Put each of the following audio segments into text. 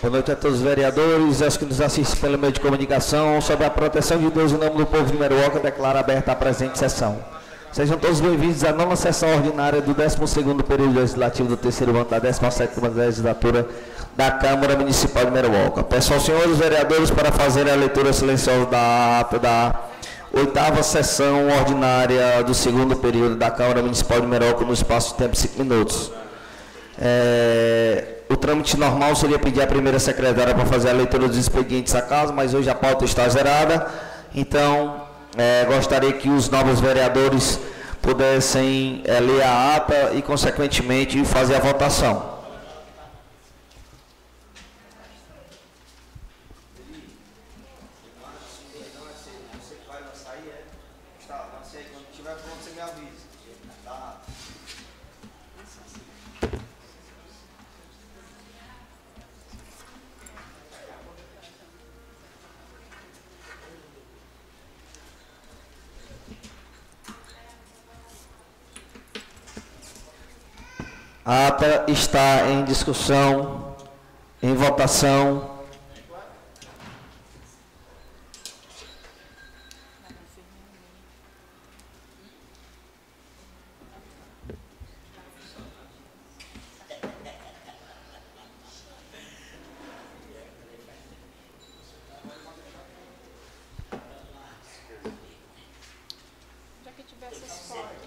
Boa noite a todos os vereadores aos que nos assistem pelo meio de comunicação. Sobre a proteção de Deus em nome do povo de Meruoca, declaro aberta a presente sessão. Sejam todos bem-vindos à nova sessão ordinária do 12º período legislativo do terceiro ano da 17ª legislatura da Câmara Municipal de Meruoca. Peço aos senhores vereadores para fazerem a leitura silenciosa da ata da oitava sessão ordinária do segundo período da Câmara Municipal de Meruoca no espaço de tempo de cinco minutos. É, o trâmite normal seria pedir a primeira secretária para fazer a leitura dos expedientes a casa, mas hoje a pauta está zerada, então é, gostaria que os novos vereadores pudessem é, ler a ata e, consequentemente, fazer a votação. A ata está em discussão, em votação. Já que tivesse as fotos.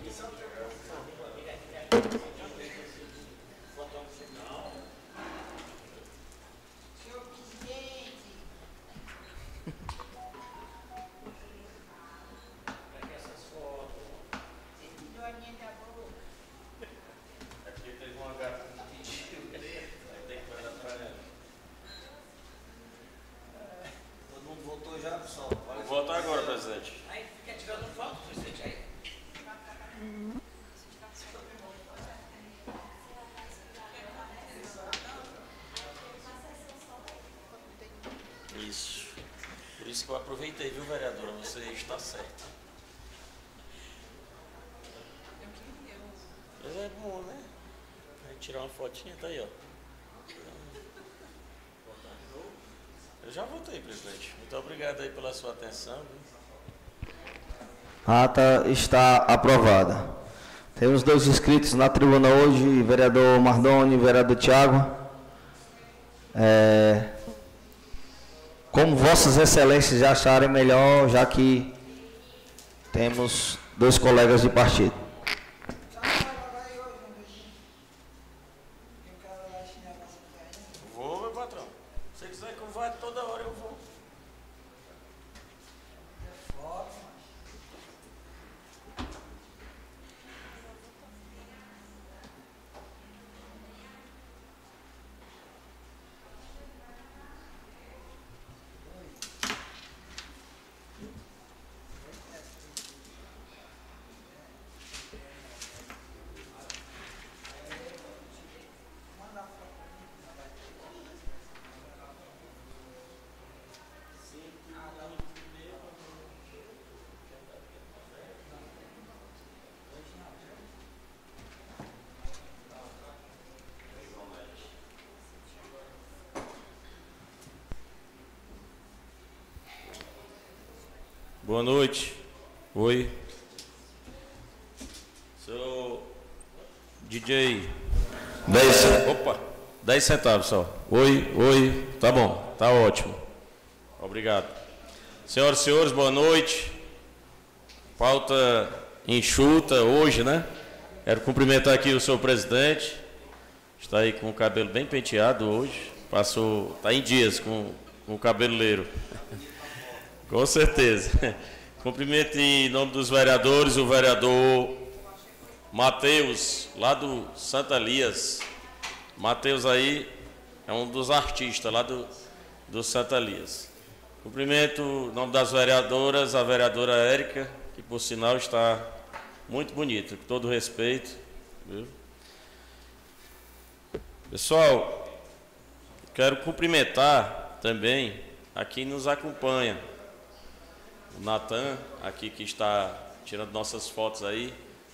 Todo mundo votou já, pessoal? Vou votar agora, presidente. Aí fica tirando foto, presidente, aí. Isso. Por isso que eu aproveitei, viu, vereadora? Você está certa. Mas é bom, né? Aí tirar uma fotinha, tá aí, ó. Eu já votei, presidente. Muito obrigado aí pela sua atenção. A ata está aprovada. Temos dois inscritos na tribuna hoje, vereador Mardoni e vereador Tiago. É, como vossas excelências já acharem melhor, já que temos dois colegas de partido. Vou, meu patrão. Se você quiser que eu vá toda hora, eu vou. Boa noite. Oi. Sou DJ. 10. Opa, 10 centavos só. Oi, oi. Tá bom, tá ótimo. Obrigado. Senhoras e senhores, boa noite. Pauta enxuta hoje, né? Quero cumprimentar aqui o senhor presidente. Está aí com o cabelo bem penteado hoje. Passou, tá em dias com, com o cabeleireiro. Com certeza. Cumprimento em nome dos vereadores, o vereador Matheus, lá do Santa Elias. Matheus aí é um dos artistas lá do, do Santa Elias. Cumprimento em nome das vereadoras, a vereadora Érica, que por sinal está muito bonita, com todo respeito. viu? Pessoal, quero cumprimentar também a quem nos acompanha. Natan, aqui que está tirando nossas fotos aí,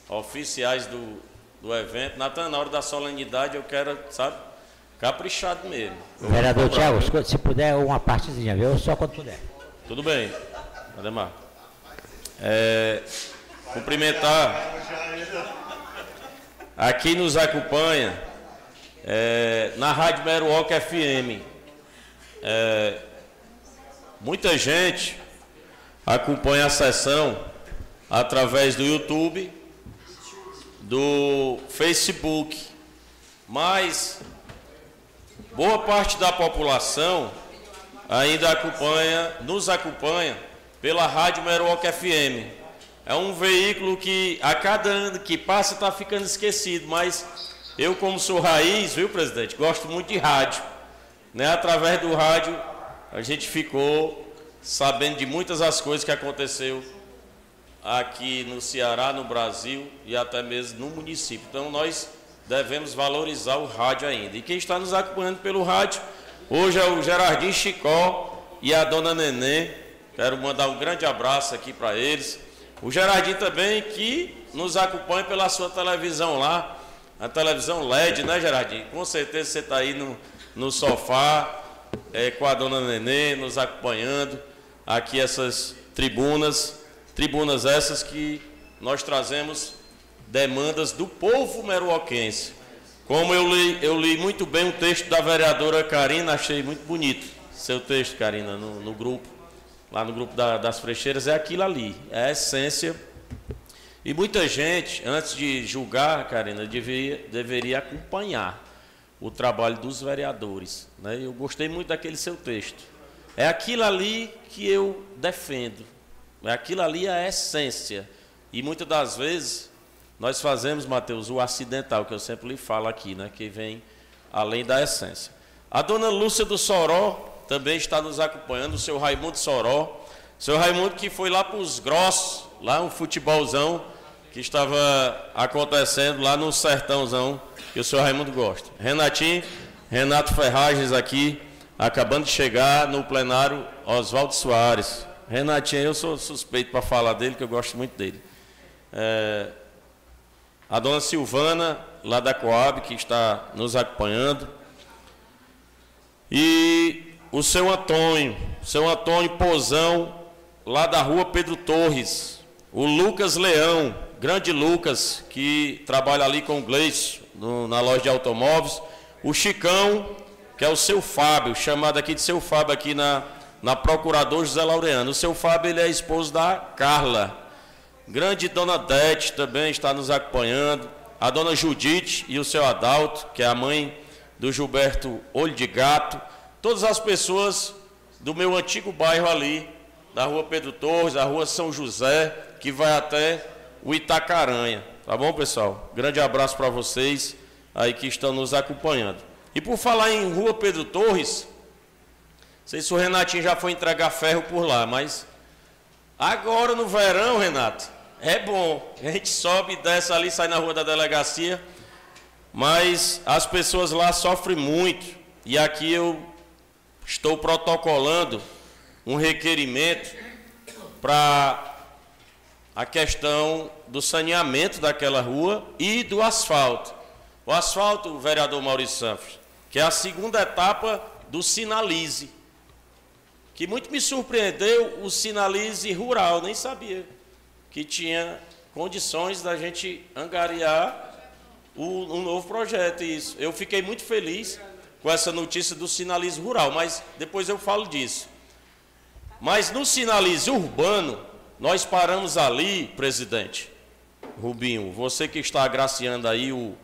oficiais do, do evento. Natan, na hora da solenidade eu quero, sabe, caprichado mesmo. Vereador Tiago, se puder, uma partezinha, viu? Só quando puder. Tudo bem, Ademar. É, cumprimentar aqui nos acompanha é, na Rádio Meruoca FM. É, muita gente acompanha a sessão através do YouTube, do Facebook, mas boa parte da população ainda acompanha, nos acompanha pela Rádio Meruoca FM. É um veículo que a cada ano que passa está ficando esquecido, mas eu como sou raiz, viu presidente, gosto muito de rádio. Né? Através do rádio a gente ficou sabendo de muitas das coisas que aconteceu aqui no Ceará, no Brasil e até mesmo no município. Então nós devemos valorizar o rádio ainda. E quem está nos acompanhando pelo rádio, hoje é o Gerardinho Chicó e a dona Nenê. Quero mandar um grande abraço aqui para eles. O Gerardinho também, que nos acompanha pela sua televisão lá, a televisão LED, né, Gerardinho? Com certeza você está aí no, no sofá, é, com a dona Nenê, nos acompanhando aqui essas tribunas Tribunas essas que nós trazemos demandas do povo meruoquense. Como eu li, eu li muito bem o texto da vereadora Karina, achei muito bonito seu texto, Karina, no, no grupo, lá no grupo da, das frecheiras, é aquilo ali, é a essência. E muita gente, antes de julgar, Karina, deveria, deveria acompanhar o trabalho dos vereadores. Né? Eu gostei muito daquele seu texto. É aquilo ali que eu defendo. Aquilo ali é a essência. E muitas das vezes nós fazemos, Mateus, o acidental, que eu sempre lhe falo aqui, né? que vem além da essência. A dona Lúcia do Soró também está nos acompanhando, o seu Raimundo Soró. Seu Raimundo que foi lá para os grossos, lá um futebolzão que estava acontecendo lá no sertãozão, que o seu Raimundo gosta. Renatinho, Renato Ferragens aqui, acabando de chegar no plenário Oswaldo Soares. Renatinho, eu sou suspeito para falar dele, que eu gosto muito dele. É, a dona Silvana, lá da Coab, que está nos acompanhando. E o seu Antônio, seu Antônio Pozão, lá da rua Pedro Torres. O Lucas Leão, grande Lucas, que trabalha ali com o Gleice, na loja de automóveis. O Chicão, que é o seu Fábio, chamado aqui de seu Fábio aqui na, na Procurador José Laureano. O seu Fábio ele é esposo da Carla. Grande dona Dete também está nos acompanhando. A dona Judite e o seu Adalto, que é a mãe do Gilberto Olho de Gato. Todas as pessoas do meu antigo bairro ali, da rua Pedro Torres, da rua São José, que vai até o Itacaranha. Tá bom, pessoal? Grande abraço para vocês aí que estão nos acompanhando. E por falar em rua Pedro Torres, sei se o Renatinho já foi entregar ferro por lá, mas agora no verão, Renato, é bom. A gente sobe desce ali, sai na rua da delegacia, mas as pessoas lá sofrem muito. E aqui eu estou protocolando um requerimento para a questão do saneamento daquela rua e do asfalto. O asfalto, vereador Maurício Santos, que é a segunda etapa do Sinalize que muito me surpreendeu o Sinalize Rural, nem sabia que tinha condições da gente angariar o, um novo projeto. Isso. Eu fiquei muito feliz com essa notícia do Sinalize Rural, mas depois eu falo disso. Mas no Sinalize Urbano, nós paramos ali, presidente Rubinho, você que está agraciando aí o,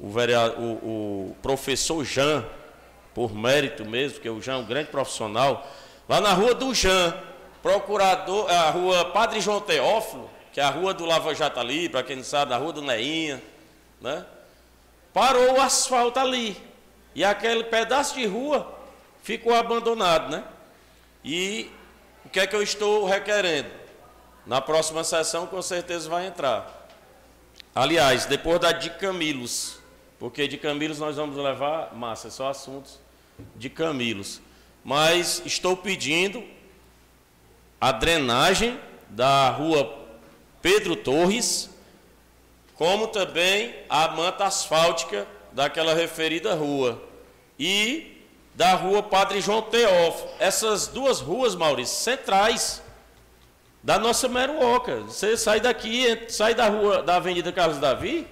o, vereador, o, o professor Jean, por mérito mesmo, que o Jean é um grande profissional, Lá na rua do Jean, procurador, a rua Padre João Teófilo, que é a rua do Lava Jato ali, para quem não sabe, a rua do Neinha, né? Parou o asfalto ali. E aquele pedaço de rua ficou abandonado, né? E o que é que eu estou requerendo? Na próxima sessão, com certeza vai entrar. Aliás, depois da de Camilos, porque de Camilos nós vamos levar, massa, só assuntos de Camilos mas estou pedindo a drenagem da rua Pedro Torres, como também a manta asfáltica daquela referida rua. e da rua Padre João Teófilo. Essas duas ruas, Maurício, centrais da nossa Meruoca. Você sai daqui, sai da rua da Avenida Carlos Davi,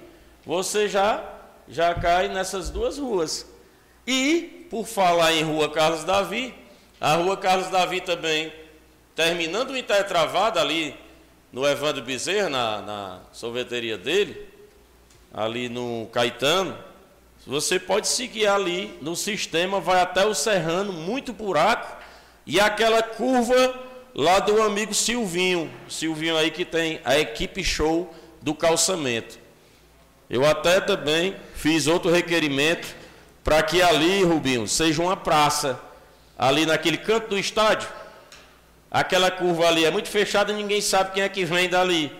você já já cai nessas duas ruas. E por falar em Rua Carlos Davi, a Rua Carlos Davi também terminando o intertravado ali no Evandro Bezerra, na, na sorveteria dele, ali no Caetano, você pode seguir ali no sistema, vai até o Serrano, muito buraco, e aquela curva lá do amigo Silvinho, Silvinho aí que tem a equipe show do calçamento. Eu até também fiz outro requerimento para que ali, Rubinho, seja uma praça, ali naquele canto do estádio. Aquela curva ali é muito fechada ninguém sabe quem é que vem dali,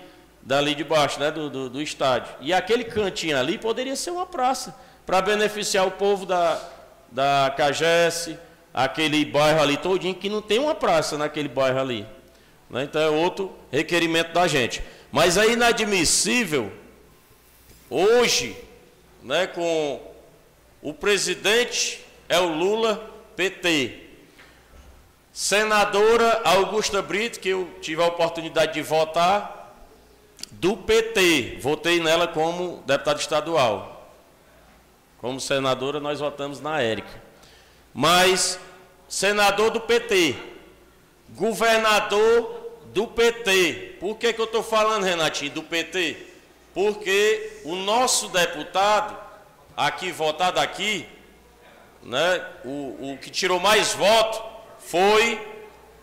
dali de baixo, né, do, do, do estádio. E aquele cantinho ali poderia ser uma praça para beneficiar o povo da, da Cagesse, aquele bairro ali todinho, que não tem uma praça naquele bairro ali. Né? Então é outro requerimento da gente. Mas é inadmissível, hoje, né, com o presidente é o Lula, PT. Senadora Augusta Brito, que eu tive a oportunidade de votar, do PT. Votei nela como deputada estadual. Como senadora, nós votamos na Érica. Mas, senador do PT, governador do PT. Por que, que eu estou falando, Renatinho, do PT? Porque o nosso deputado, aqui votado aqui, né, o, o que tirou mais voto foi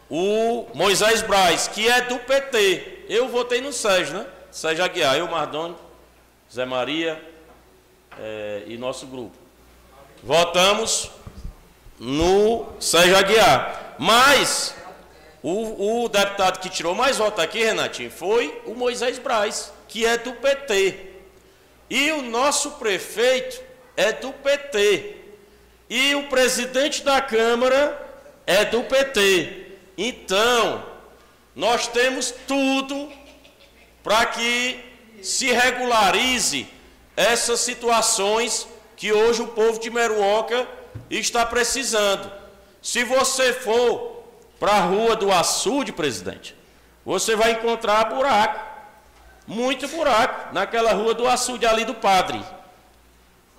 o Moisés Braz, que é do PT. Eu votei no Sérgio, né? Sérgio Aguiar, eu, Mardoni, Zé Maria, é, e nosso grupo. Votamos no Sérgio Aguiar. Mas o, o, deputado que tirou mais votos aqui, Renatinho, foi o Moisés Braz, que é do PT. E o nosso prefeito é do PT. E o presidente da Câmara é do PT. Então, nós temos tudo para que se regularize essas situações que hoje o povo de Meruoca está precisando. Se você for para a rua do açude, presidente, você vai encontrar buraco, muito buraco, naquela rua do açude ali do padre,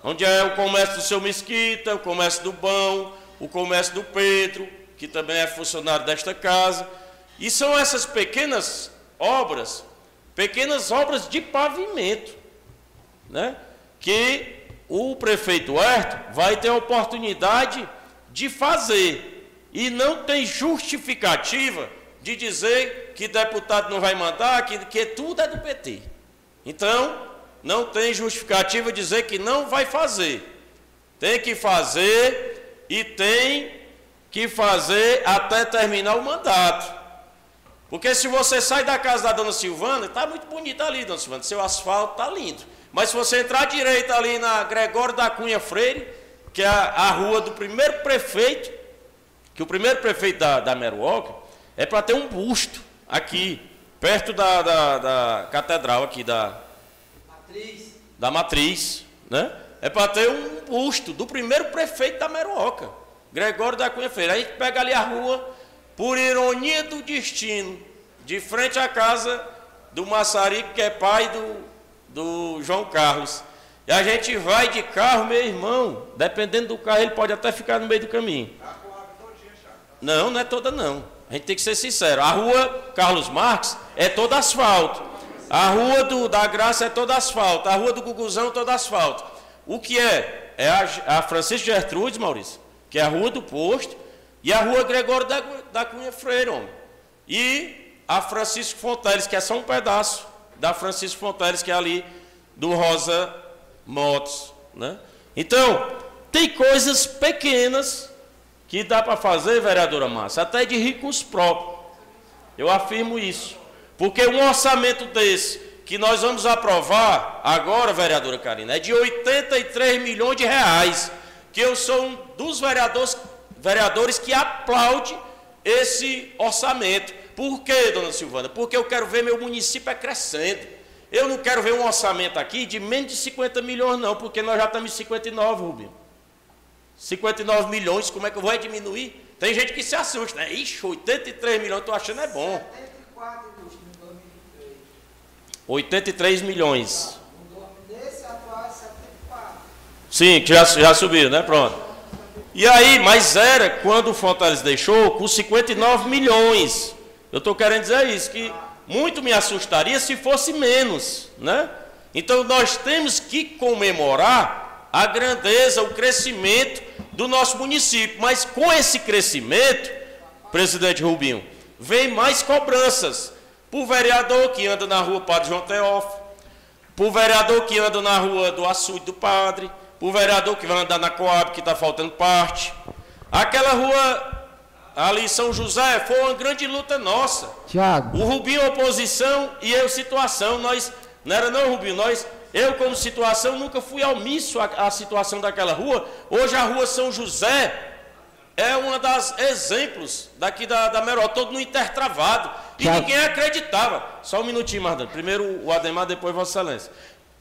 onde é o comércio do seu Mesquita, o comércio do Bão, o comércio do Pedro, que também é funcionário desta casa. E são essas pequenas obras, pequenas obras de pavimento né, que o prefeito Herto vai ter a oportunidade de fazer. E não tem justificativa de dizer que deputado não vai mandar, que, que tudo é do PT. Então, não tem justificativa dizer que não vai fazer. Tem que fazer e tem que fazer até terminar o mandato. Porque se você sai da casa da dona Silvana, está muito bonita ali, dona Silvana, seu asfalto está lindo. Mas se você entrar à direita ali na Gregório da Cunha Freire, que é a, a rua do primeiro prefeito, que o primeiro prefeito da, da Meruoca, é para ter um busto aqui, perto da, da, da catedral aqui, da matriz. da matriz, né? É para ter um busto do primeiro prefeito da Meruoca, Gregório da Cunha Freire. Aí a gente pega ali a rua, por ironia do destino, de frente à casa do Massarico, que é pai do do João Carlos. E a gente vai de carro, meu irmão, dependendo do carro, ele pode até ficar no meio do caminho. Não, não é toda não. A gente tem que ser sincero. A rua Carlos Marques é toda asfalto. A rua do, da Graça é toda asfalto. A rua do Guguzão é toda asfalto. O que é? É a, a Francisco Gertrudes, Maurício, que é a rua do posto, e a rua Gregório da, da Cunha Freire, homem. E a Francisco Fonteles, que é só um pedaço da Francisco Fonteles, que é ali do Rosa Motos. Né? Então, tem coisas pequenas que dá para fazer, vereadora Massa, até de ricos próprios. Eu afirmo isso. Porque um orçamento desse, que nós vamos aprovar agora, vereadora Karina, é de 83 milhões de reais. Que eu sou um dos vereadores, vereadores que aplaude esse orçamento. Por quê, dona Silvana? Porque eu quero ver meu município crescendo. Eu não quero ver um orçamento aqui de menos de 50 milhões, não, porque nós já estamos em 59, Rubinho. 59 milhões, como é que eu vou diminuir? Tem gente que se assusta, né? Ixi, 83 milhões, tô achando é bom. 83 milhões. Sim, que já, já subiu, né? Pronto. E aí, mas era quando o Fortaleza deixou com 59 milhões. Eu estou querendo dizer isso, que muito me assustaria se fosse menos, né? Então nós temos que comemorar a grandeza, o crescimento do nosso município. Mas com esse crescimento, presidente Rubinho, vem mais cobranças. Por vereador que anda na rua Padre João Teófilo, por vereador que anda na rua do Açude do Padre, por vereador que vai andar na Coab, que está faltando parte. Aquela rua ali em São José foi uma grande luta nossa. Tiago. O Rubinho oposição e eu situação. Nós, não era não, Rubinho, nós, eu como situação, nunca fui omisso à, à situação daquela rua. Hoje a rua São José é uma das exemplos daqui da, da Meró, todo no intertravado. E Tiago. ninguém acreditava. Só um minutinho, Mardano. Primeiro o Ademar, depois Vossa Excelência.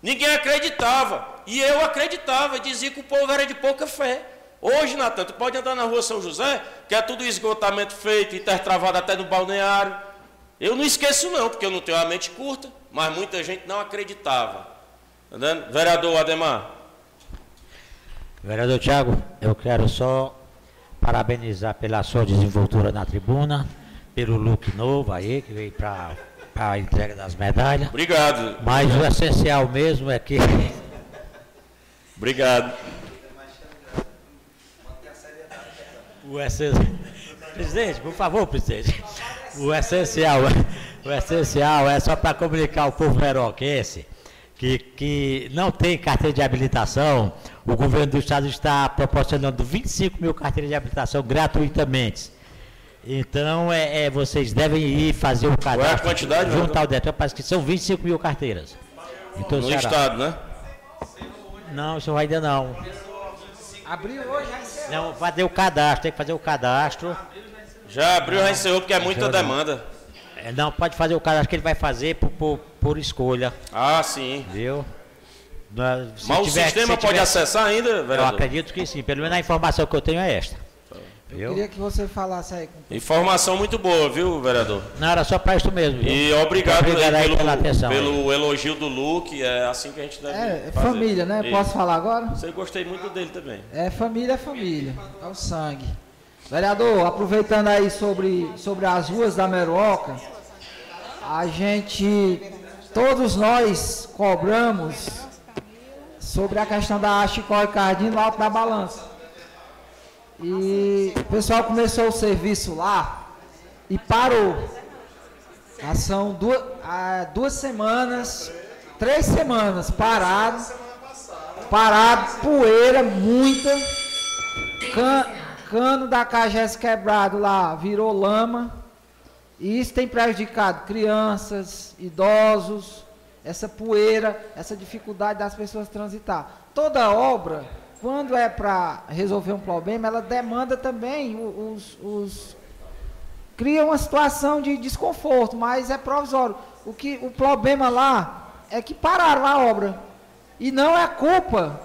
Ninguém acreditava. E eu acreditava, dizia que o povo era de pouca fé. Hoje, Natan, tu pode andar na rua São José, que é tudo esgotamento feito, intertravado até no balneário. Eu não esqueço não, porque eu não tenho a mente curta, mas muita gente não acreditava. Entendendo? Vereador Ademar. Vereador Tiago, eu quero só parabenizar pela sua desenvoltura na tribuna, pelo look novo aí, que veio para a entrega das medalhas. Obrigado. Mas o essencial mesmo é que Obrigado. o essencial. Presidente, por favor, presidente. O essencial, o essencial é só para comunicar ao povo meroquense que, que não tem carteira de habilitação. O governo do estado está proporcionando 25 mil carteiras de habilitação gratuitamente. Então, é, é, vocês devem ir fazer o cadastro. Qual é a quantidade, vereador? ao DETRAN, parece que são 25 mil carteiras. Então, No Ceará. estado, né? Não, senhor ainda não. Abriu hoje, aí você... Não, fazer o cadastro, tem que fazer o cadastro. Já abriu, já encerrou, porque é muita Já não. demanda. É, Não, pode fazer o cadastro que ele vai fazer por, por, por escolha, Ah, sim. viu? Na- se Mas o tiver- sistema se pode tiver- acessar ainda, Eu vereador? acredito que sim, pelo menos a informação que eu tenho é esta. Eu Viu? queria que você falasse aí com Informação muito boa, viu, vereador? Não, era só para isso mesmo, viu? E obrigado, Obrigado aí aí pelo, pela atenção aí. pelo elogio do Luke, é assim que a gente deve É, é fazer. família, né? Isso. Posso falar agora? Você gostei muito dele também. É família, é família. É o sangue. Vereador, aproveitando aí sobre, sobre as ruas da Meroca, a gente, todos nós cobramos sobre a questão da Chicó Cardinho no alto da balança. E o pessoal começou o serviço lá e parou. São duas, duas semanas, três semanas parado, parado, poeira, muita, can- cano da Cagés quebrado lá, virou lama. E isso tem prejudicado crianças, idosos, essa poeira, essa dificuldade das pessoas transitar. Toda obra, quando é para resolver um problema, ela demanda também os, os cria uma situação de desconforto, mas é provisório. O que o problema lá é que pararam a obra. E não é culpa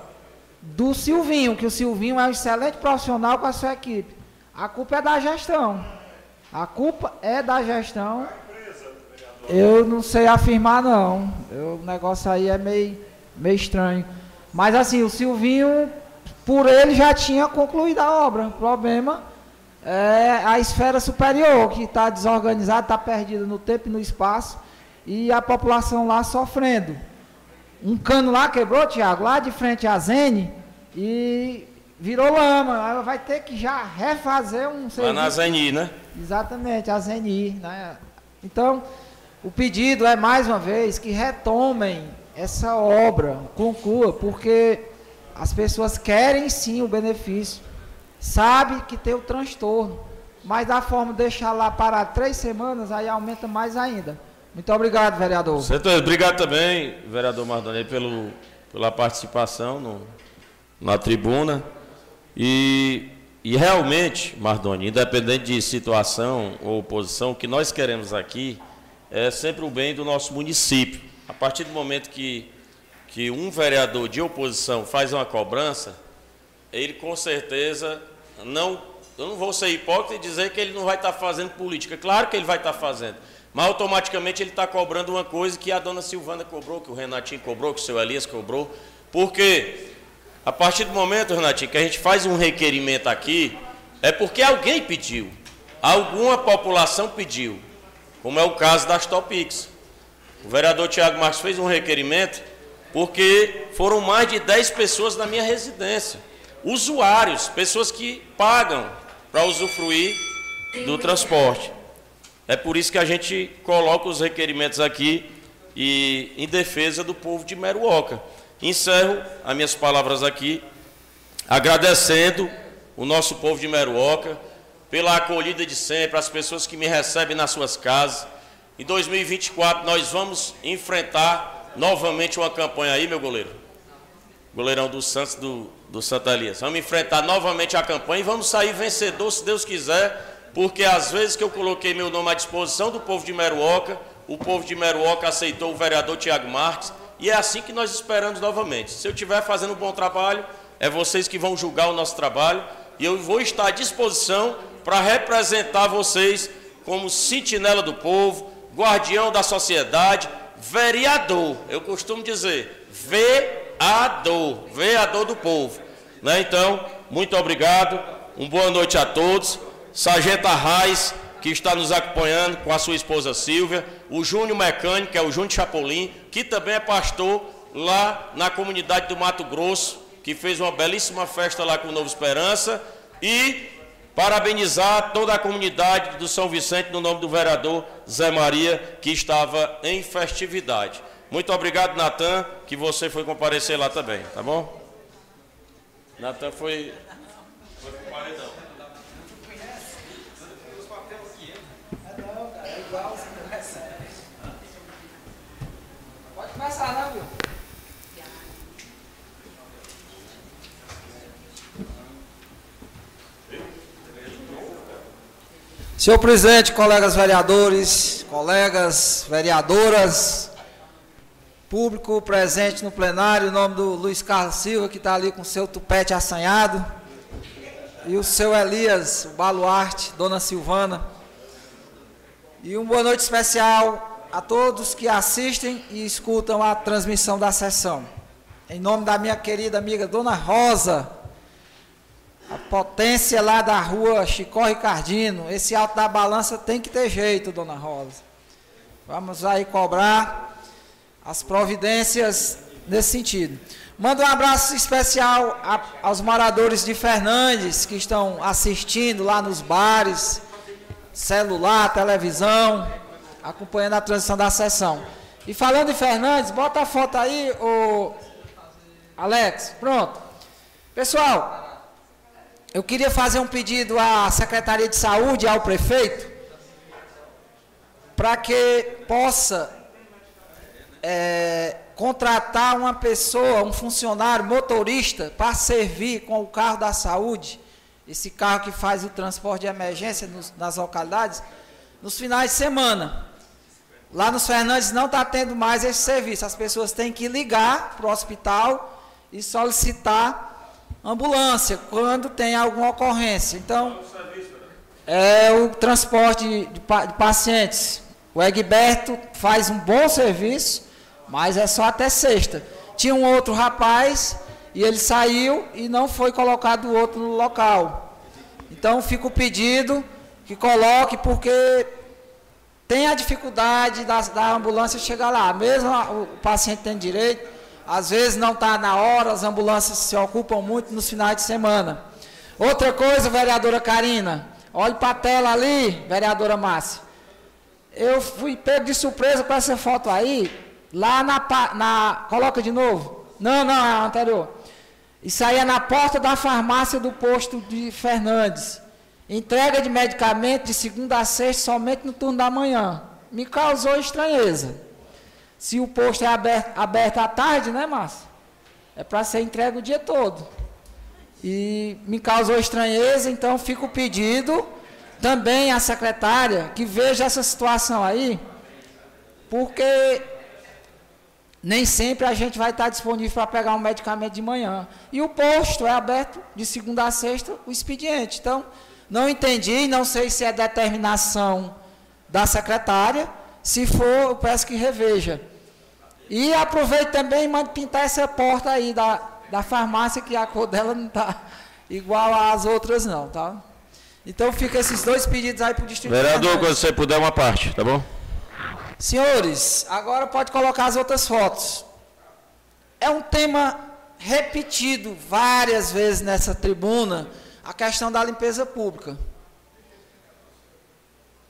do Silvinho, que o Silvinho é um excelente profissional com a sua equipe. A culpa é da gestão. A culpa é da gestão. Eu não sei afirmar não. Eu- o negócio aí é meio, meio estranho. Mas assim, o Silvinho, por ele já tinha concluído a obra. O problema é a esfera superior, que está desorganizada, está perdida no tempo e no espaço, e a população lá sofrendo. Um cano lá quebrou, Tiago, lá de frente à Zene, e virou lama. Aí vai ter que já refazer um Lá na serviço. Zeni, né? Exatamente, a Zeni. Né? Então, o pedido é, mais uma vez, que retomem essa obra, conclua, porque as pessoas querem sim o benefício, sabe que tem o transtorno, mas da forma de deixar lá parar três semanas, aí aumenta mais ainda. Muito obrigado, vereador. Certeza. Obrigado também, vereador Mardoni, pelo, pela participação no, na tribuna. E, e realmente, Mardoni, independente de situação ou posição, o que nós queremos aqui é sempre o bem do nosso município. A partir do momento que, que um vereador de oposição faz uma cobrança, ele com certeza não. Eu não vou ser hipócrita e dizer que ele não vai estar fazendo política. Claro que ele vai estar fazendo. Mas automaticamente ele está cobrando uma coisa que a dona Silvana cobrou, que o Renatinho cobrou, que o seu Elias cobrou. Porque a partir do momento, Renatinho, que a gente faz um requerimento aqui, é porque alguém pediu. Alguma população pediu. Como é o caso das Topix. O vereador Tiago Marques fez um requerimento porque foram mais de 10 pessoas na minha residência. Usuários, pessoas que pagam para usufruir do transporte. É por isso que a gente coloca os requerimentos aqui e em defesa do povo de Meruoca. Encerro as minhas palavras aqui, agradecendo o nosso povo de Meruoca pela acolhida de sempre, as pessoas que me recebem nas suas casas. Em 2024 nós vamos enfrentar novamente uma campanha aí, meu goleiro. Goleirão do Santos do, do Santa Elias. Vamos enfrentar novamente a campanha e vamos sair vencedor, se Deus quiser, porque às vezes que eu coloquei meu nome à disposição do povo de Meruoca, o povo de Meruoca aceitou o vereador Tiago Marques, e é assim que nós esperamos novamente. Se eu estiver fazendo um bom trabalho, é vocês que vão julgar o nosso trabalho, e eu vou estar à disposição para representar vocês como sentinela do povo, guardião da sociedade, vereador. Eu costumo dizer, vereador, vereador do povo. Né? Então, muito obrigado, uma boa noite a todos. Sargento Arraes, que está nos acompanhando com a sua esposa Silvia, o Júnior Mecânico, que é o Júnior Chapolin, que também é pastor lá na comunidade do Mato Grosso, que fez uma belíssima festa lá com o Novo Esperança, e parabenizar toda a comunidade do São Vicente no nome do vereador Zé Maria, que estava em festividade. Muito obrigado, Natan, que você foi comparecer lá também, tá bom? Natan foi, Senhor presidente, colegas vereadores, colegas vereadoras, público presente no plenário, em nome do Luiz Carlos Silva, que está ali com seu tupete assanhado, e o seu Elias, o baluarte, dona Silvana. E uma boa noite especial a todos que assistem e escutam a transmissão da sessão. Em nome da minha querida amiga Dona Rosa, a potência lá da rua Chicó Ricardino, esse alto da balança tem que ter jeito, Dona Rosa. Vamos aí cobrar as providências nesse sentido. Manda um abraço especial a, aos moradores de Fernandes que estão assistindo lá nos bares, celular, televisão, acompanhando a transição da sessão. E falando em Fernandes, bota a foto aí, o Alex. Pronto. Pessoal, eu queria fazer um pedido à Secretaria de Saúde, ao prefeito, para que possa é, contratar uma pessoa, um funcionário motorista, para servir com o carro da saúde, esse carro que faz o transporte de emergência nos, nas localidades, nos finais de semana. Lá nos Fernandes não está tendo mais esse serviço. As pessoas têm que ligar para o hospital e solicitar ambulância quando tem alguma ocorrência. Então, é o transporte de, pacientes. O Egberto faz um bom serviço, mas é só até sexta. Tinha um outro rapaz e ele saiu e não foi colocado outro no local. Então fica o pedido que coloque, porque tem a dificuldade da, da ambulância chegar lá. Mesmo o paciente tem direito, às vezes não está na hora, as ambulâncias se ocupam muito nos finais de semana. Outra coisa, vereadora Karina, olhe para a tela ali, vereadora Márcia. Eu fui pego de surpresa com essa foto aí, lá na, na. Coloca de novo. Não, não, é a anterior. Isso aí é na porta da farmácia do posto de Fernandes. Entrega de medicamento de segunda a sexta somente no turno da manhã. Me causou estranheza. Se o posto é aberto, aberto à tarde, né, Márcio? É para ser entregue o dia todo. E me causou estranheza, então fica o pedido também à secretária que veja essa situação aí, porque nem sempre a gente vai estar disponível para pegar um medicamento de manhã. E o posto é aberto de segunda a sexta, o expediente. Então, não entendi, não sei se é determinação da secretária. Se for, eu peço que reveja. E aproveito também e mando pintar essa porta aí da, da farmácia, que a cor dela não está igual às outras não, tá? Então fica esses dois pedidos aí para o Distrito Vereador, quando você puder, uma parte, tá bom? Senhores, agora pode colocar as outras fotos. É um tema repetido várias vezes nessa tribuna, a questão da limpeza pública.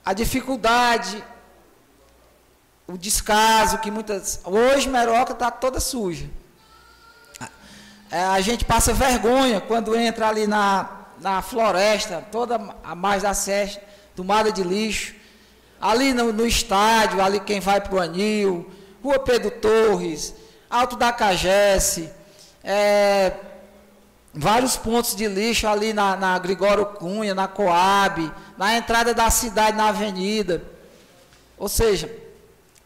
A dificuldade, o descaso que muitas. Hoje Meroca está toda suja. É, a gente passa vergonha quando entra ali na, na floresta, toda a mais da seste, tomada de lixo ali no, no estádio, ali quem vai para o Anil, Rua Pedro Torres, Alto da Cagesse, é, vários pontos de lixo ali na, na Cunha, na Coab, na entrada da cidade, na avenida. Ou seja,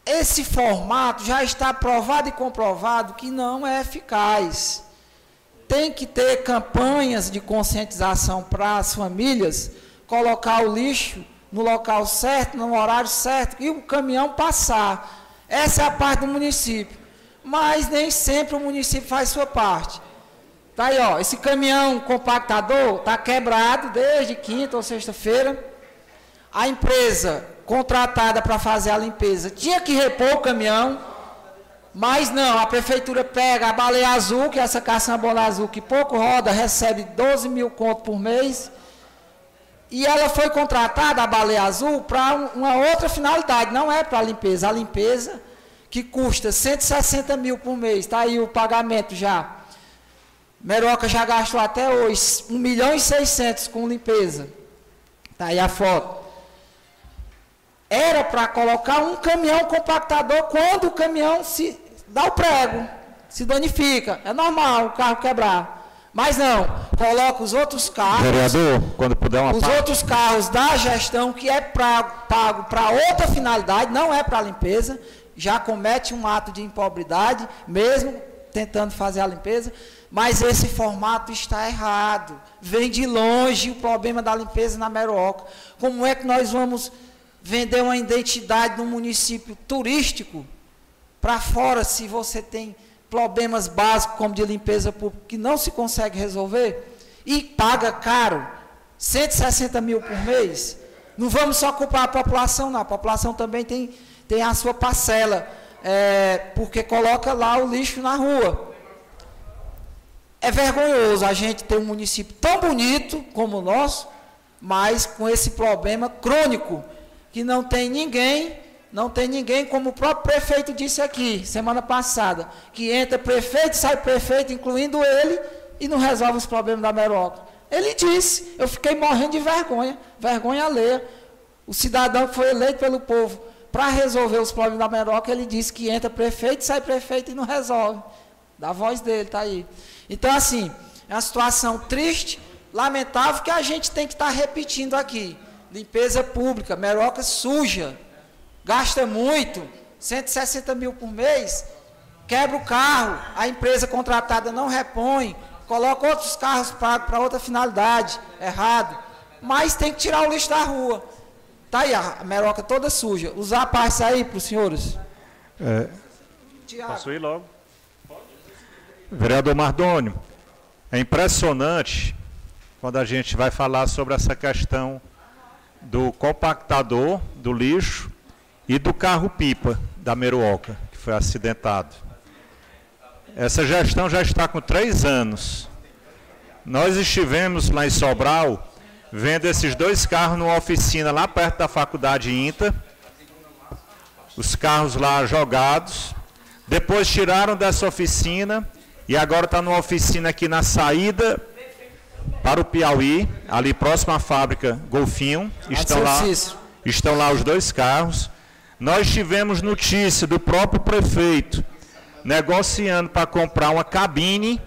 esse formato já está provado e comprovado que não é eficaz. Tem que ter campanhas de conscientização para as famílias colocar o lixo no local certo, no horário certo, e o caminhão passar. Essa é a parte do município. Mas nem sempre o município faz sua parte. Tá aí, ó, esse caminhão compactador está quebrado desde quinta ou sexta-feira. A empresa contratada para fazer a limpeza tinha que repor o caminhão, mas não, a prefeitura pega a baleia azul, que é essa caçamba azul que pouco roda, recebe 12 mil conto por mês, e ela foi contratada, a baleia azul, para uma outra finalidade, não é para a limpeza. A limpeza, que custa 160 mil por mês, está aí o pagamento já. Meroca já gastou até hoje 1 milhão e 600 com limpeza. Está aí a foto. Era para colocar um caminhão compactador quando o caminhão se dá o prego, se danifica. É normal o carro quebrar. Mas não, coloca os outros carros. Vereador, quando puder uma Os parte. outros carros da gestão que é pra, pago para outra finalidade, não é para limpeza, já comete um ato de impobridade, mesmo tentando fazer a limpeza, mas esse formato está errado. Vem de longe o problema da limpeza na Meroca. Como é que nós vamos vender uma identidade no município turístico para fora se você tem problemas básicos como de limpeza pública que não se consegue resolver e paga caro, 160 mil por mês, não vamos só culpar a população, não. A população também tem, tem a sua parcela, é, porque coloca lá o lixo na rua. É vergonhoso a gente ter um município tão bonito como o nosso, mas com esse problema crônico, que não tem ninguém não tem ninguém, como o próprio prefeito disse aqui, semana passada, que entra prefeito, sai prefeito, incluindo ele, e não resolve os problemas da Meroca. Ele disse, eu fiquei morrendo de vergonha, vergonha alheia. O cidadão que foi eleito pelo povo para resolver os problemas da Meroca, ele disse que entra prefeito, sai prefeito e não resolve. Da voz dele, está aí. Então, assim, é uma situação triste, lamentável, que a gente tem que estar tá repetindo aqui. Limpeza pública, Meroca suja, gasta muito, 160 mil por mês, quebra o carro, a empresa contratada não repõe, coloca outros carros para outra finalidade, errado. Mas tem que tirar o lixo da rua. Tá aí a meroca toda suja. Usar a parte aí para os senhores. É, posso ir logo? Vereador Mardônio, é impressionante quando a gente vai falar sobre essa questão do compactador do lixo e do carro-pipa da Meruoca, que foi acidentado. Essa gestão já está com três anos. Nós estivemos lá em Sobral, vendo esses dois carros numa oficina lá perto da faculdade INTA, os carros lá jogados. Depois tiraram dessa oficina e agora está numa oficina aqui na saída para o Piauí, ali próximo à fábrica Golfinho. Estão lá, estão lá os dois carros. Nós tivemos notícia do próprio prefeito negociando para comprar uma cabine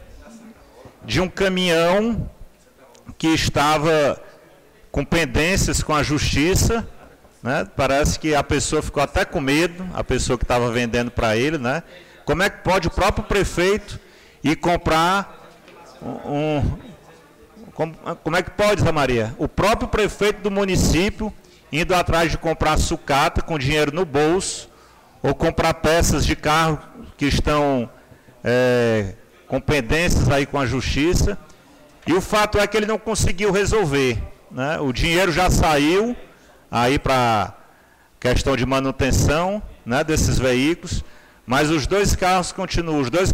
de um caminhão que estava com pendências com a justiça. Né? Parece que a pessoa ficou até com medo, a pessoa que estava vendendo para ele, né? Como é que pode o próprio prefeito ir comprar um. um como, como é que pode, Zé Maria? O próprio prefeito do município indo atrás de comprar sucata com dinheiro no bolso, ou comprar peças de carro que estão é, com pendências aí com a justiça. E o fato é que ele não conseguiu resolver. Né? O dinheiro já saiu aí para questão de manutenção né, desses veículos, mas os dois carros continuam, os dois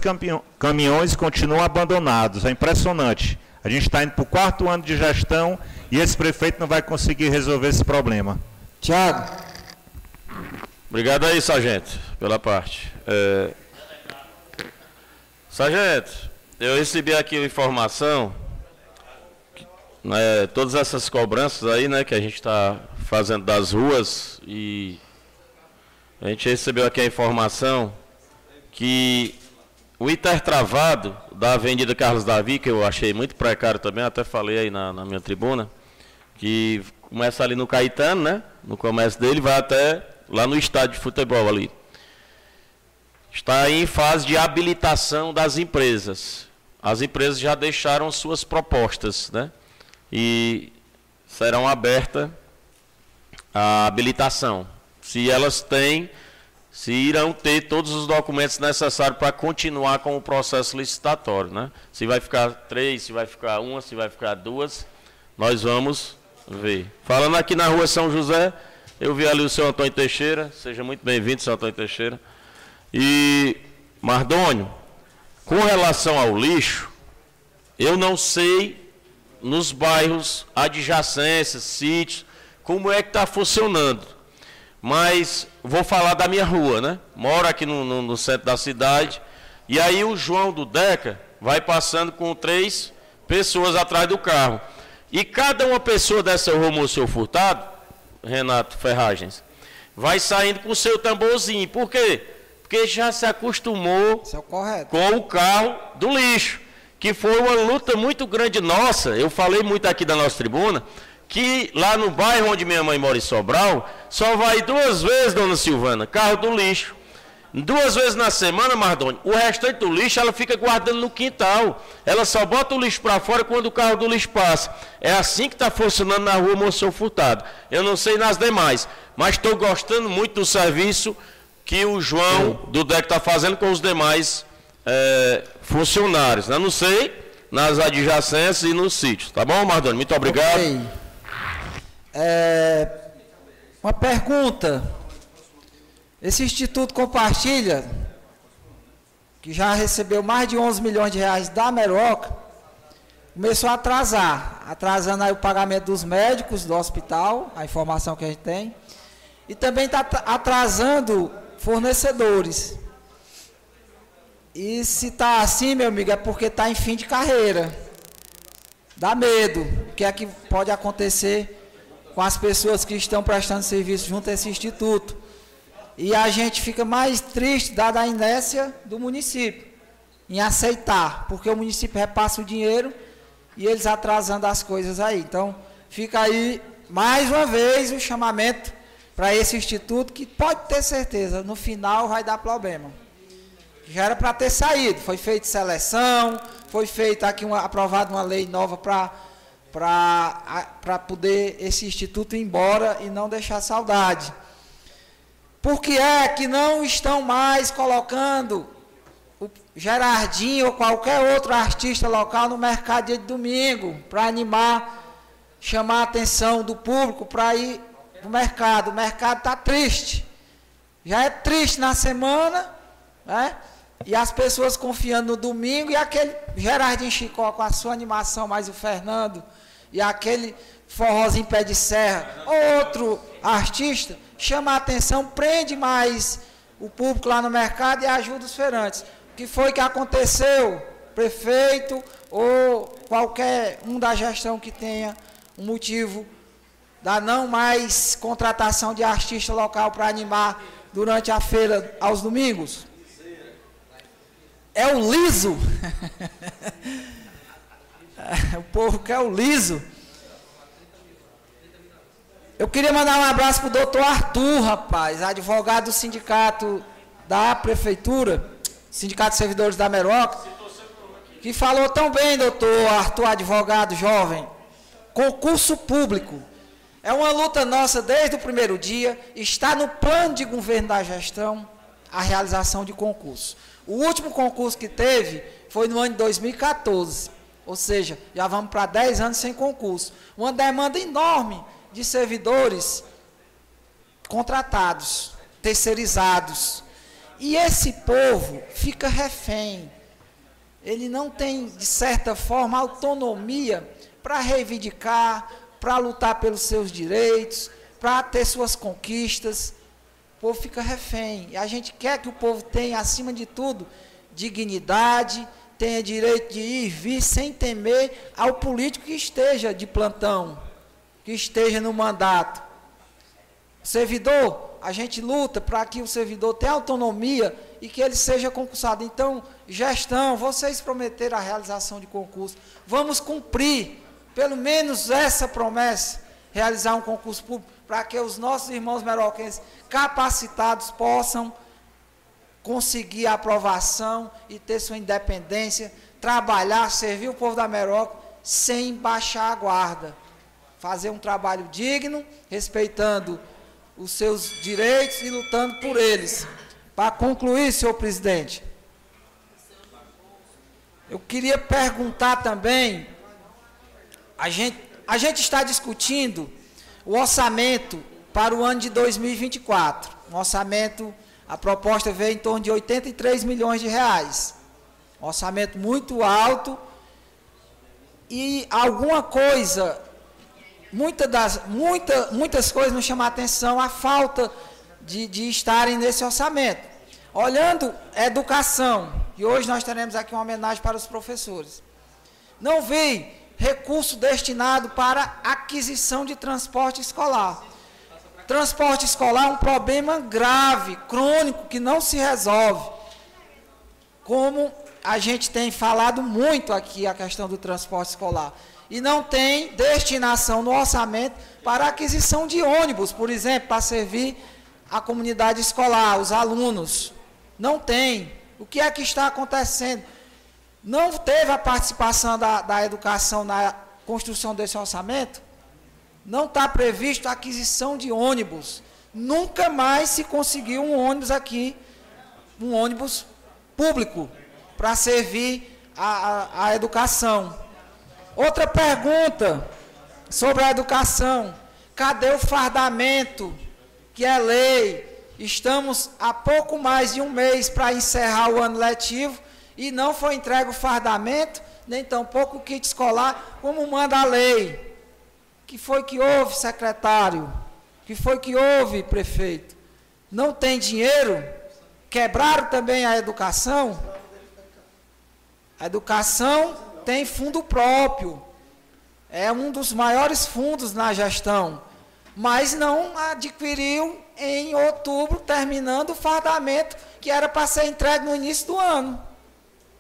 caminhões continuam abandonados. É impressionante. A gente está indo para o quarto ano de gestão e esse prefeito não vai conseguir resolver esse problema. Tiago. Obrigado aí, sargento, pela parte. É... Sargento, eu recebi aqui a informação, que, né, todas essas cobranças aí, né, que a gente está fazendo das ruas e a gente recebeu aqui a informação que o intertravado da Avenida Carlos Davi, que eu achei muito precário também, até falei aí na, na minha tribuna, que começa ali no Caetano, né? No comércio dele, vai até lá no estádio de futebol ali. Está em fase de habilitação das empresas. As empresas já deixaram suas propostas, né? E serão aberta a habilitação. Se elas têm, se irão ter todos os documentos necessários para continuar com o processo licitatório, né? Se vai ficar três, se vai ficar uma, se vai ficar duas, nós vamos ver. Falando aqui na rua São José, eu vi ali o seu Antônio Teixeira. Seja muito bem-vindo, seu Antônio Teixeira. E, Mardônio, com relação ao lixo, eu não sei nos bairros adjacentes, sítios, como é que está funcionando. Mas vou falar da minha rua, né? Moro aqui no, no, no centro da cidade. E aí o João do Deca vai passando com três pessoas atrás do carro. E cada uma pessoa dessa rua seu Furtado, Renato Ferragens, vai saindo com o seu tamborzinho. Por quê? Porque já se acostumou é com o carro do lixo. Que foi uma luta muito grande nossa. Eu falei muito aqui da nossa tribuna. Que lá no bairro onde minha mãe mora em Sobral, só vai duas vezes, dona Silvana, carro do lixo. Duas vezes na semana, Mardoni, o restante do lixo ela fica guardando no quintal. Ela só bota o lixo para fora quando o carro do lixo passa. É assim que está funcionando na rua Moção Furtado. Eu não sei nas demais, mas estou gostando muito do serviço que o João do DEC está fazendo com os demais é, funcionários. Eu não sei nas adjacências e nos sítios. Tá bom, Mardoni? Muito obrigado. Okay. É, uma pergunta. Esse Instituto Compartilha, que já recebeu mais de 11 milhões de reais da Meroca, começou a atrasar, atrasando aí o pagamento dos médicos do hospital, a informação que a gente tem, e também está atrasando fornecedores. E se está assim, meu amigo, é porque está em fim de carreira. Dá medo. O que é que pode acontecer com as pessoas que estão prestando serviço junto a esse instituto? E a gente fica mais triste, dada a inércia do município, em aceitar, porque o município repassa o dinheiro e eles atrasando as coisas aí. Então, fica aí mais uma vez o chamamento para esse instituto, que pode ter certeza, no final vai dar problema. Já era para ter saído, foi feita seleção, foi feita aqui uma, aprovada uma lei nova para para poder esse instituto ir embora e não deixar saudade. Por que é que não estão mais colocando o Gerardinho ou qualquer outro artista local no mercado de domingo para animar, chamar a atenção do público para ir para o mercado? O mercado está triste. Já é triste na semana, né? E as pessoas confiando no domingo e aquele Gerardinho Chicó com a sua animação, mais o Fernando e aquele forrozinho pé de serra, outro artista, chama a atenção, prende mais o público lá no mercado e ajuda os feirantes. O que foi que aconteceu? Prefeito ou qualquer um da gestão que tenha um motivo da não mais contratação de artista local para animar durante a feira aos domingos? É o liso. o povo quer o liso. Eu queria mandar um abraço para o doutor Arthur, rapaz, advogado do sindicato da prefeitura. Sindicato de Servidores da Meroca, que falou tão bem, doutor Arthur, advogado jovem. Concurso público. É uma luta nossa desde o primeiro dia, está no plano de governo da gestão a realização de concurso. O último concurso que teve foi no ano de 2014, ou seja, já vamos para 10 anos sem concurso. Uma demanda enorme de servidores contratados, terceirizados. E esse povo fica refém. Ele não tem, de certa forma, autonomia para reivindicar, para lutar pelos seus direitos, para ter suas conquistas. Povo fica refém. E a gente quer que o povo tenha, acima de tudo, dignidade, tenha direito de ir e vir sem temer ao político que esteja de plantão, que esteja no mandato. Servidor, a gente luta para que o servidor tenha autonomia e que ele seja concursado. Então, gestão, vocês prometeram a realização de concurso. Vamos cumprir pelo menos essa promessa, realizar um concurso público para que os nossos irmãos meroquenses capacitados possam conseguir a aprovação e ter sua independência, trabalhar, servir o povo da Meroca sem baixar a guarda. Fazer um trabalho digno, respeitando os seus direitos e lutando por eles. Para concluir, senhor presidente, eu queria perguntar também, a gente, a gente está discutindo o orçamento para o ano de 2024. Um orçamento, a proposta veio em torno de 83 milhões de reais. Um orçamento muito alto e alguma coisa muita das, muita, muitas coisas nos chamam a atenção a falta de, de estarem nesse orçamento. Olhando educação, e hoje nós teremos aqui uma homenagem para os professores. Não vi recurso destinado para aquisição de transporte escolar. Transporte escolar é um problema grave, crônico, que não se resolve. Como a gente tem falado muito aqui a questão do transporte escolar e não tem destinação no orçamento para aquisição de ônibus, por exemplo, para servir a comunidade escolar, os alunos. Não tem. O que é que está acontecendo? Não teve a participação da, da educação na construção desse orçamento? Não está previsto a aquisição de ônibus. Nunca mais se conseguiu um ônibus aqui, um ônibus público, para servir a, a, a educação. Outra pergunta sobre a educação. Cadê o fardamento, que é lei? Estamos há pouco mais de um mês para encerrar o ano letivo e não foi entregue o fardamento, nem tampouco o kit escolar, como manda a lei. Que foi que houve, secretário? Que foi que houve, prefeito? Não tem dinheiro? Quebraram também a educação? A educação tem fundo próprio. É um dos maiores fundos na gestão. Mas não adquiriu em outubro, terminando o fardamento que era para ser entregue no início do ano.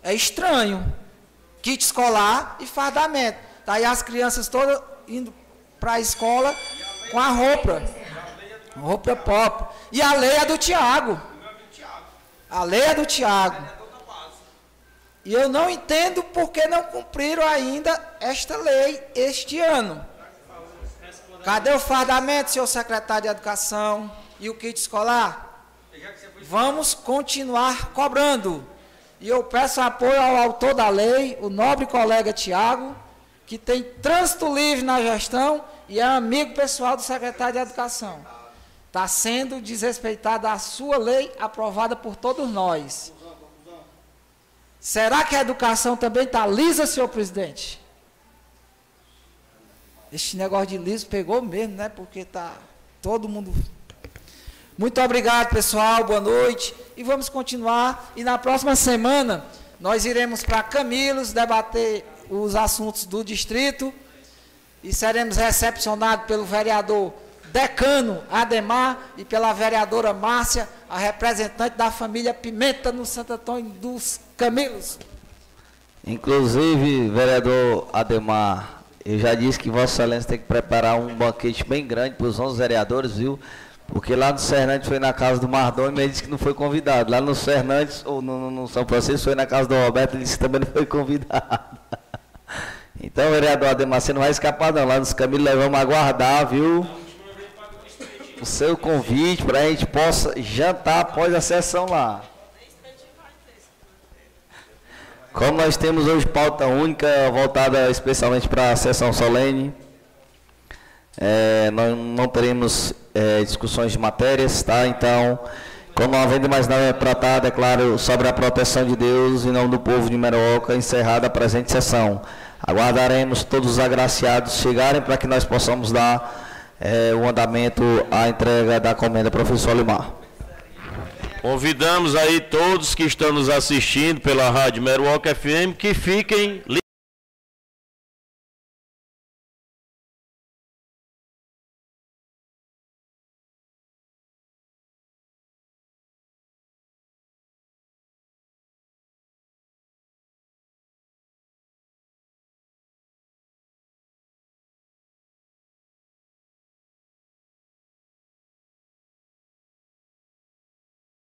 É estranho. Kit escolar e fardamento. Tá as crianças todas indo para a escola com a roupa. Roupa pop. E a lei é do Tiago. A lei é do Tiago. E eu não entendo por que não cumpriram ainda esta lei este ano. Cadê o fardamento, senhor secretário de Educação e o kit escolar? Vamos continuar cobrando. E eu peço apoio ao autor da lei, o nobre colega Tiago, que tem trânsito livre na gestão e é amigo pessoal do secretário de Educação. Está sendo desrespeitada a sua lei aprovada por todos nós. Será que a educação também está lisa, senhor presidente? Este negócio de liso pegou mesmo, né? Porque está todo mundo. Muito obrigado, pessoal. Boa noite. E vamos continuar. E na próxima semana nós iremos para Camilos debater os assuntos do distrito e seremos recepcionados pelo vereador decano Ademar e pela vereadora Márcia, a representante da família Pimenta no Santo Antônio dos Camilos. Inclusive, vereador Ademar, eu já disse que Vossa Excelência tem que preparar um banquete bem grande para os 11 vereadores, viu? Porque lá no Fernandes foi na casa do Mardoni, ele disse que não foi convidado. Lá no Fernandes, ou no, no São Francisco, foi na casa do Roberto, ele disse que também não foi convidado. Então, vereador Ademar, você não vai escapar não. Lá nos Camilos nós vamos aguardar, viu? O seu convite para a gente possa jantar após a sessão lá. Como nós temos hoje pauta única, voltada especialmente para a sessão solene, é, nós não teremos é, discussões de matérias, tá? Então, como não havendo mais nada para tratar, declaro sobre a proteção de Deus em nome do povo de Meroca, encerrada a presente sessão. Aguardaremos todos os agraciados chegarem para que nós possamos dar é, o andamento à entrega da comenda professor Limar. Convidamos aí todos que estão nos assistindo pela Rádio Meruoca FM que fiquem